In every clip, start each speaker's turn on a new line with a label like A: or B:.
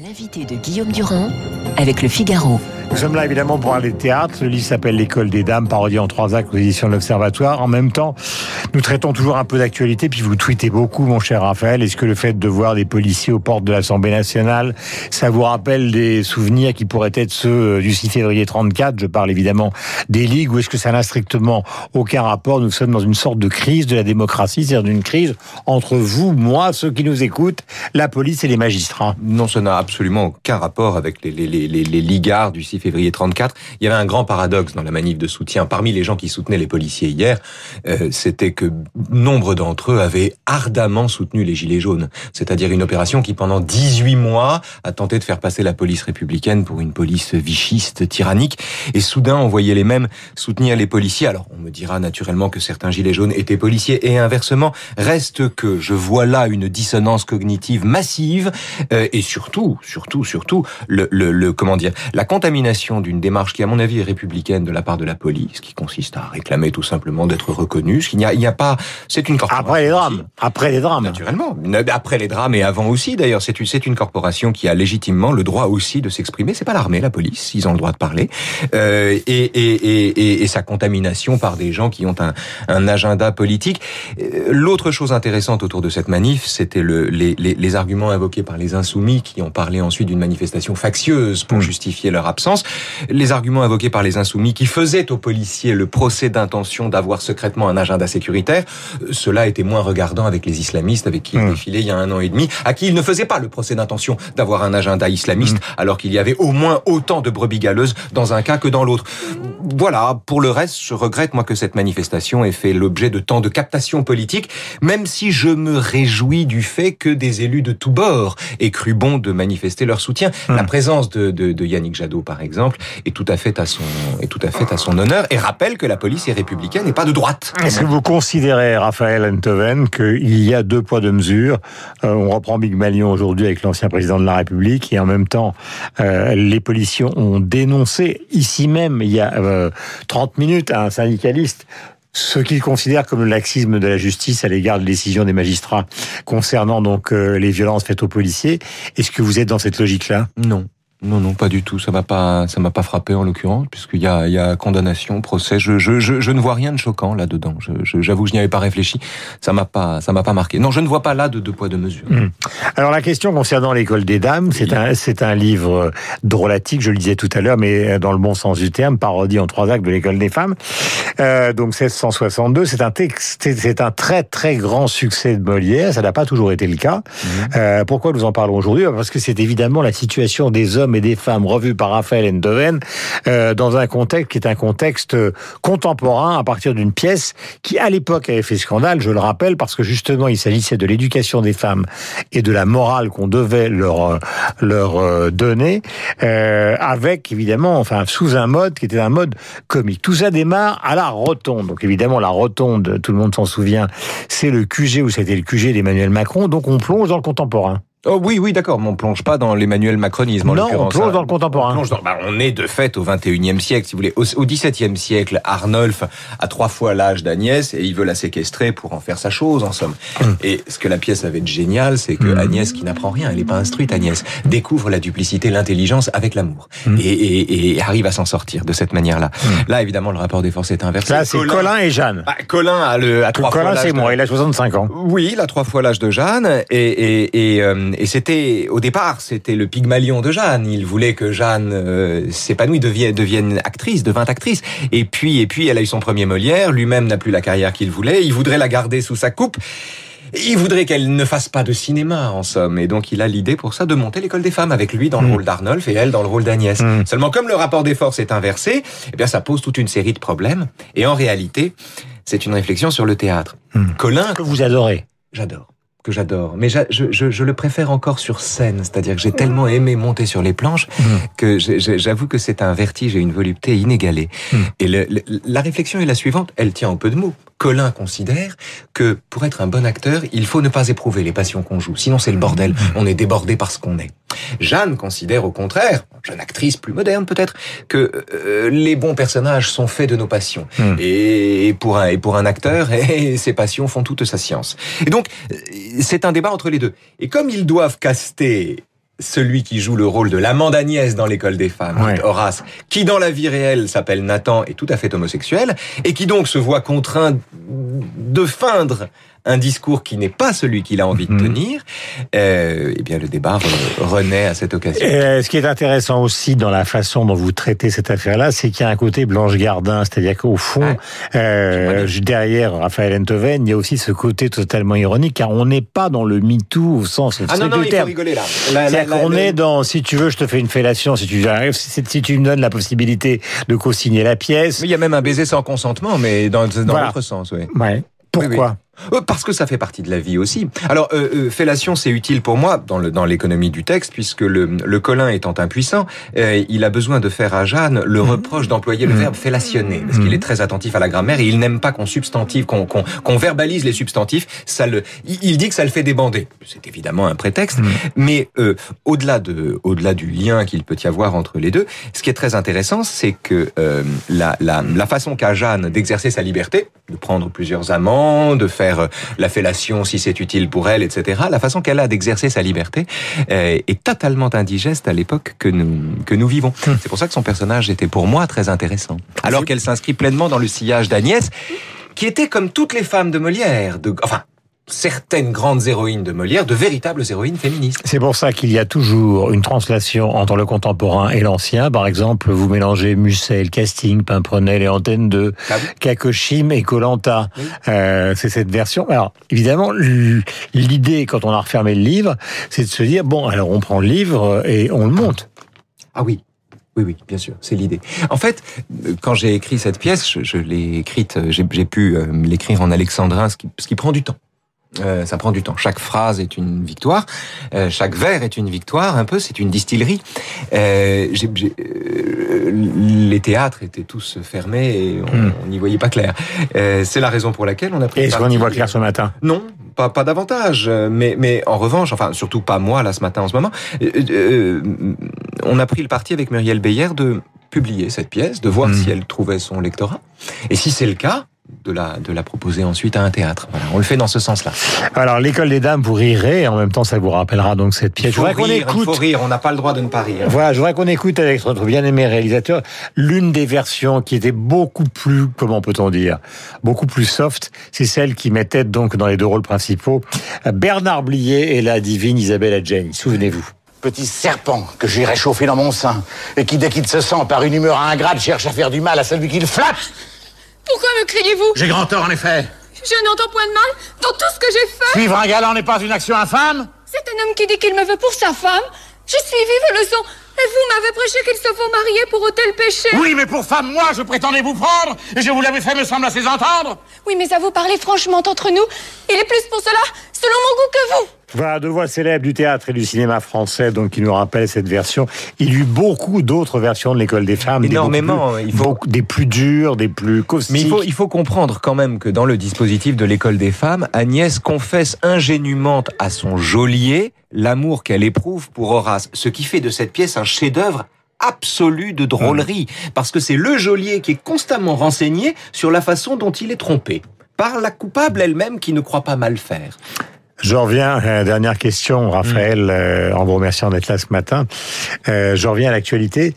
A: L'invité de Guillaume Durand avec le Figaro.
B: Nous sommes là évidemment pour parler de théâtre. Le livre s'appelle L'école des dames, parodie en trois actes aux éditions de l'Observatoire. En même temps, nous traitons toujours un peu d'actualité, puis vous tweetez beaucoup, mon cher Raphaël. Est-ce que le fait de voir des policiers aux portes de l'Assemblée nationale, ça vous rappelle des souvenirs qui pourraient être ceux du 6 février 34 Je parle évidemment des ligues, ou est-ce que ça n'a strictement aucun rapport? Nous sommes dans une sorte de crise de la démocratie, c'est-à-dire d'une crise entre vous, moi, ceux qui nous écoutent, la police et les magistrats.
C: Non, ça n'a absolument aucun rapport avec les ligards du 6 février 34. Il y avait un grand paradoxe dans la manif de soutien. Parmi les gens qui soutenaient les policiers hier, euh, c'était que nombre d'entre eux avaient ardemment soutenu les Gilets jaunes. C'est-à-dire une opération qui, pendant 18 mois, a tenté de faire passer la police républicaine pour une police vichiste, tyrannique. Et soudain, on voyait les mêmes soutenir les policiers. Alors, on me dira naturellement que certains Gilets jaunes étaient policiers et inversement. Reste que je vois là une dissonance cognitive massive euh, et surtout, surtout, surtout, le, le, le comment dire, la contamination d'une démarche qui, à mon avis, est républicaine de la part de la police, qui consiste à réclamer tout simplement d'être reconnu. Il n'y a, il n'y a pas, c'est une corporation.
B: Après les drames. Après les drames.
C: Naturellement. Après les drames et avant aussi, d'ailleurs, c'est une, c'est une corporation qui a légitimement le droit aussi de s'exprimer. C'est pas l'armée, la police. Ils ont le droit de parler. Euh, et, et, et, et, sa contamination par des gens qui ont un, un agenda politique. Euh, l'autre chose intéressante autour de cette manif, c'était le, les, les, les, arguments invoqués par les insoumis qui ont parlé ensuite d'une manifestation factieuse pour mmh. justifier leur absence. Les arguments invoqués par les insoumis qui faisaient aux policiers le procès d'intention d'avoir secrètement un agenda sécuritaire, cela était moins regardant avec les islamistes avec qui ils mmh. défilaient il y a un an et demi, à qui ils ne faisaient pas le procès d'intention d'avoir un agenda islamiste, mmh. alors qu'il y avait au moins autant de brebis galeuses dans un cas que dans l'autre. Voilà, pour le reste, je regrette moi que cette manifestation ait fait l'objet de tant de captations politiques, même si je me réjouis du fait que des élus de tous bords aient cru bon de manifester leur soutien. Mmh. La présence de, de, de Yannick Jadot, par exemple, est tout à fait à son est tout à fait à son honneur et rappelle que la police est républicaine et pas de droite.
B: Est-ce que vous considérez, Raphaël Enthoven, qu'il y a deux poids deux mesures? Euh, On reprend Big Malion aujourd'hui avec l'ancien président de la République et en même temps, euh, les policiers ont dénoncé ici même il y a euh, 30 minutes un syndicaliste ce qu'ils considèrent comme le laxisme de la justice à l'égard de décisions des magistrats concernant donc euh, les violences faites aux policiers. Est-ce que vous êtes dans cette logique-là?
C: Non. Non, non, pas du tout. Ça m'a pas, ça m'a pas frappé en l'occurrence, puisqu'il y a, il y a condamnation, procès. Je, je, je, je ne vois rien de choquant là dedans. J'avoue que je n'y avais pas réfléchi. Ça m'a pas, ça m'a pas marqué. Non, je ne vois pas là de deux poids deux mesures.
B: Mmh. Alors la question concernant l'école des dames, c'est un, c'est un livre drôlatique. Je le disais tout à l'heure, mais dans le bon sens du terme, parodie en trois actes de l'école des femmes. Euh, donc 1662, c'est un texte, c'est un très très grand succès de Molière. Ça n'a pas toujours été le cas. Mmh. Euh, pourquoi nous en parlons aujourd'hui? Parce que c'est évidemment la situation des hommes et des femmes revues par Raphaël Endoven euh, dans un contexte qui est un contexte contemporain à partir d'une pièce qui à l'époque avait fait scandale, je le rappelle, parce que justement il s'agissait de l'éducation des femmes et de la morale qu'on devait leur leur donner, euh, avec évidemment, enfin sous un mode qui était un mode comique. Tout ça démarre à la rotonde. Donc évidemment la rotonde, tout le monde s'en souvient, c'est le QG ou c'était le QG d'Emmanuel Macron. Donc on plonge dans le contemporain.
C: Oh oui, oui, d'accord, mais on plonge pas dans l'émanuel macronisme. En
B: non, on plonge dans le contemporain.
C: On, dans, bah, on est de fait au 21e siècle, si vous voulez. Au, au 17e siècle, Arnulf a trois fois l'âge d'Agnès et il veut la séquestrer pour en faire sa chose, en somme. Mmh. Et ce que la pièce avait de génial, c'est que mmh. Agnès, qui n'apprend rien, elle n'est pas instruite, Agnès, découvre la duplicité, l'intelligence avec l'amour mmh. et, et, et, arrive à s'en sortir de cette manière-là. Là, évidemment, le rapport des forces est inversé.
B: Là, c'est Colin, Colin, et Jeanne.
C: Bah, Colin a, le, a trois
B: Colin,
C: fois l'âge.
B: c'est moi, il a 65 ans.
C: Oui, il a trois fois l'âge de Jeanne et, et, et, euh, et c'était au départ, c'était le Pygmalion de Jeanne. Il voulait que Jeanne euh, s'épanouisse, devienne, devienne actrice, devint actrice. Et puis, et puis, elle a eu son premier Molière. Lui-même n'a plus la carrière qu'il voulait. Il voudrait la garder sous sa coupe. Il voudrait qu'elle ne fasse pas de cinéma, en somme. Et donc, il a l'idée pour ça de monter l'école des femmes avec lui dans le mmh. rôle d'Arnolphe et elle dans le rôle d'Agnès. Mmh. Seulement, comme le rapport des forces est inversé, eh bien, ça pose toute une série de problèmes. Et en réalité, c'est une réflexion sur le théâtre.
B: Mmh. Colin, que vous adorez.
C: J'adore que j'adore. Mais je, je, je, le préfère encore sur scène, c'est-à-dire que j'ai tellement aimé monter sur les planches mmh. que j'avoue que c'est un vertige et une volupté inégalée. Mmh. Et le, le, la réflexion est la suivante, elle tient en peu de mots. Colin considère que pour être un bon acteur, il faut ne pas éprouver les passions qu'on joue, sinon c'est le bordel, on est débordé par ce qu'on est. Jeanne considère au contraire, jeune actrice plus moderne peut-être, que euh, les bons personnages sont faits de nos passions. Mm. Et, pour un, et pour un acteur, et ses passions font toute sa science. Et donc, c'est un débat entre les deux. Et comme ils doivent caster celui qui joue le rôle de l'amande Agnès dans l'école des femmes,
B: Ouais.
C: Horace, qui dans la vie réelle s'appelle Nathan et tout à fait homosexuel, et qui donc se voit contraint de feindre un discours qui n'est pas celui qu'il a envie de
B: Mhm.
C: tenir, euh, eh bien le débat re- renaît à cette occasion.
B: Et, euh, ce qui est intéressant aussi dans la façon dont vous traitez cette affaire-là, c'est qu'il y a un côté Blanche Gardin, c'est-à-dire qu'au fond,
C: Ouais.
B: euh, derrière Raphaël Enthoven, il y a aussi ce côté totalement ironique, car on n'est pas dans le MeToo au sens
C: Ah non, non,
B: du
C: il faut
B: terme.
C: rigoler là.
B: C'est-à-dire
C: la-
B: qu'on est dans, si tu veux, je te fais une fellation, si tu arrives, si, tu me donnes la possibilité de co-signer la pièce.
C: Il y a même un baiser sans consentement, mais dans, dans
B: Voilà.
C: l'autre sens, oui.
B: Ouais. Pourquoi?
C: Euh, Parce que ça fait partie de la vie aussi. Alors, euh, euh, fellation, c'est utile pour moi dans le dans l'économie du texte, puisque le, le Colin étant impuissant, euh, il a besoin de faire à Jeanne le reproche d'employer le verbe fellationner, parce qu'il est très attentif à la grammaire et il n'aime pas qu'on substantive, qu'on qu'on qu'on verbalise les substantifs. Ça le, il il dit que ça le fait débander. C'est évidemment un prétexte, mais euh, au-delà de au-delà du lien qu'il peut y avoir entre les deux, ce qui est très intéressant, c'est que euh, la, la la façon qu'a Jeanne d'exercer sa liberté, de prendre plusieurs amants, de faire euh, la fellation si c'est utile pour elle, etc. La façon qu'elle a d'exercer sa liberté euh, est totalement indigeste à l'époque que nous que nous vivons. C'est pour ça que son personnage était pour moi très intéressant. Alors qu'elle s'inscrit pleinement dans le sillage d'Agnès, qui était comme toutes les femmes de Molière, de enfin certaines grandes héroïnes de Molière, de véritables héroïnes féministes.
B: C'est pour ça qu'il y a toujours une translation entre le contemporain et l'ancien. Par exemple, vous mélangez Musset, le casting, Pimprenel et Antenne 2,
C: Ah oui.
B: Kakoshim et Colanta.
C: Oui.
B: Euh, c'est cette version. Alors, évidemment, l'idée, quand on a refermé le livre, c'est de se dire, bon, alors on prend le livre et on le monte.
C: Ah oui. Oui, oui, bien sûr, c'est l'idée. En fait, quand j'ai écrit cette pièce, je, je l'ai écrite, euh, j'ai pu euh, l'écrire en alexandrin, ce qui, ce qui prend du temps. Euh, ça prend du temps. Chaque phrase est une victoire, euh, chaque vers est une victoire. Un peu, c'est une distillerie. Euh, j'ai- j'ai- euh, les théâtres étaient tous fermés et on
B: Hmm.
C: n'y voyait pas clair. Euh, c'est la raison pour laquelle on a pris.
B: Est-ce qu'on y voit clair ce matin?
C: Non, pas, pas davantage. Mais, mais en revanche, enfin, surtout pas moi, là, ce matin, en ce moment, euh, on a pris le parti avec Muriel Beyer de publier cette pièce, de voir
B: Mm.
C: si elle trouvait son lectorat. Et si c'est le cas, de la, de la proposer ensuite à un théâtre. Voilà, on le fait dans ce sens-là.
B: Alors, l'école des dames, vous rirez, et en même temps, ça vous rappellera donc cette pièce.
C: Il
B: Je
C: faut
B: voudrais qu'on
C: rire, il
B: écoute.
C: faut rire, on n'a pas le droit de ne pas rire.
B: Voilà, je voudrais qu'on écoute avec notre bien-aimé réalisateur l'une des versions qui était beaucoup plus, comment peut-on dire, beaucoup plus soft. C'est celle qui mettait donc dans les deux rôles principaux Bernard Blier et la divine Isabelle Adjani. Souvenez-vous.
D: Petit serpent que j'ai réchauffé dans mon sein et qui, dès qu'il se sent par une humeur ingrate, cherche à faire du mal à celui qui le flatte.
E: Pourquoi me criez-vous
D: J'ai grand tort, en effet.
E: Je n'entends point de mal dans tout ce que j'ai fait.
D: Suivre un galant n'est pas une action infâme
E: C'est un homme qui dit qu'il me veut pour sa femme. J'ai suivi vos leçons et vous m'avez prêché qu'il se faut marier pour ôter le péché.
D: Oui, mais pour femme, moi, je prétendais vous prendre et je vous l'avais fait, me semble, assez entendre.
E: Oui, mais à vous parler franchement entre nous, il est plus pour cela, selon mon goût, que vous.
B: Voilà, deux voix célèbres du théâtre et du cinéma français, donc qui nous rappellent cette version. Il y eut beaucoup d'autres versions de l'école des femmes. des
C: Énormément,
B: beaucoup plus-
C: il faut-
B: beaucoup- des plus dures, des plus caustiques.
C: Mais il faut, il faut comprendre quand même que dans le dispositif de l'école des femmes, Agnès confesse ingénument à son geôlier l'amour qu'elle éprouve pour Horace, ce qui fait de cette pièce un chef-d'œuvre absolu de drôlerie, parce que c'est le geôlier qui est constamment renseigné sur la façon dont il est trompé par la coupable elle-même qui ne croit pas mal faire.
B: Je reviens, euh, dernière question, Raphaël, euh, en vous remerciant d'être là ce matin. Euh, je reviens à l'actualité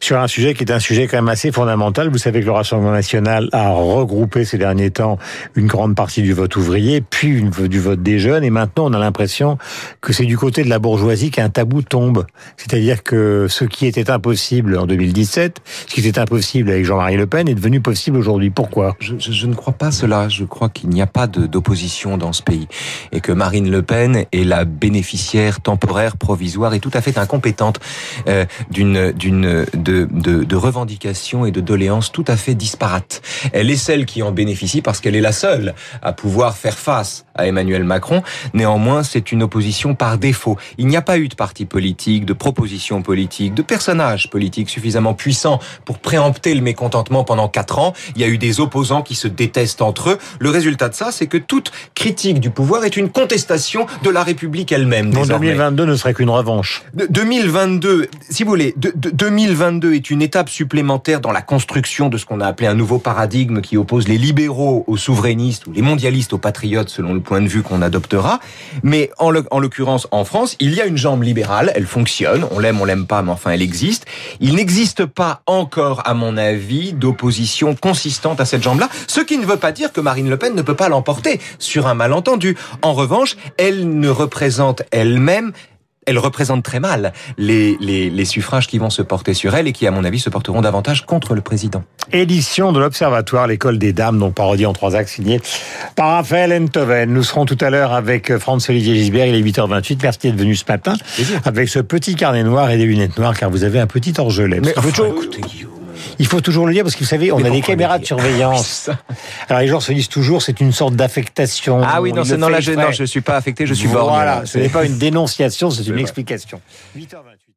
B: sur un sujet qui est un sujet quand même assez fondamental. Vous savez que le Rassemblement national a regroupé ces derniers temps une grande partie du vote ouvrier, puis une, du vote des jeunes, et maintenant on a l'impression que c'est du côté de la bourgeoisie qu'un tabou tombe. C'est-à-dire que ce qui était impossible en 2017, ce qui était impossible avec Jean-Marie Le Pen, est devenu possible aujourd'hui. Pourquoi?
C: Je, je- je ne crois pas cela. Je crois qu'il n'y a pas d'opposition dans ce pays et que Marine Le Pen est la bénéficiaire temporaire, provisoire et tout à fait incompétente euh, d'une d'une de, de, de revendications et de doléances tout à fait disparates. Elle est celle qui en bénéficie parce qu'elle est la seule à pouvoir faire face à Emmanuel Macron. Néanmoins, c'est une opposition par défaut. Il n'y a pas eu de parti politique, de proposition politique, de personnage politique suffisamment puissant pour préempter le mécontentement pendant quatre ans. Il y a eu des opposants qui se détestent entre eux. Le résultat de ça, c'est que toute critique du pouvoir est une contre contestation de la République elle-même.
B: Donc
C: désormais.
B: 2022 ne serait qu'une revanche.
C: De- 2022, si vous voulez, de- de- 2022 est une étape supplémentaire dans la construction de ce qu'on a appelé un nouveau paradigme qui oppose les libéraux aux souverainistes ou les mondialistes aux patriotes selon le point de vue qu'on adoptera. Mais en l'occurrence, en France, il y a une jambe libérale, elle fonctionne, on l'aime, on l'aime pas, mais enfin elle existe. Il n'existe pas encore, à mon avis, d'opposition consistante à cette jambe-là, ce qui ne veut pas dire que Marine Le Pen ne peut pas l'emporter sur un malentendu. En revanche, elle ne représente elle-même elle représente très mal les, les, les suffrages qui vont se porter sur elle et qui, à mon avis, se porteront davantage contre le président.
B: Édition de l'Observatoire, l'école des dames, donc parodie en trois actes signée par Raphaël Enthoven. Nous serons tout à l'heure avec Franz-Olivier Gisbert, il est 8h28. Merci d'être venu ce matin avec ce petit carnet noir et des lunettes noires car vous avez un petit orgelet. Qu'il faut, toujours,
C: écoutez.
B: Il faut toujours le dire parce que vous savez, on
C: Mais
B: a des caméras de surveillance. Alors les gens se disent toujours c'est une sorte d'affectation.
C: Ah oui, non, non, là, je, non, je suis pas affecté, je suis borgne.
B: Voilà, ce n'est pas une dénonciation, c'est une
C: vrai.
B: explication. 8h28.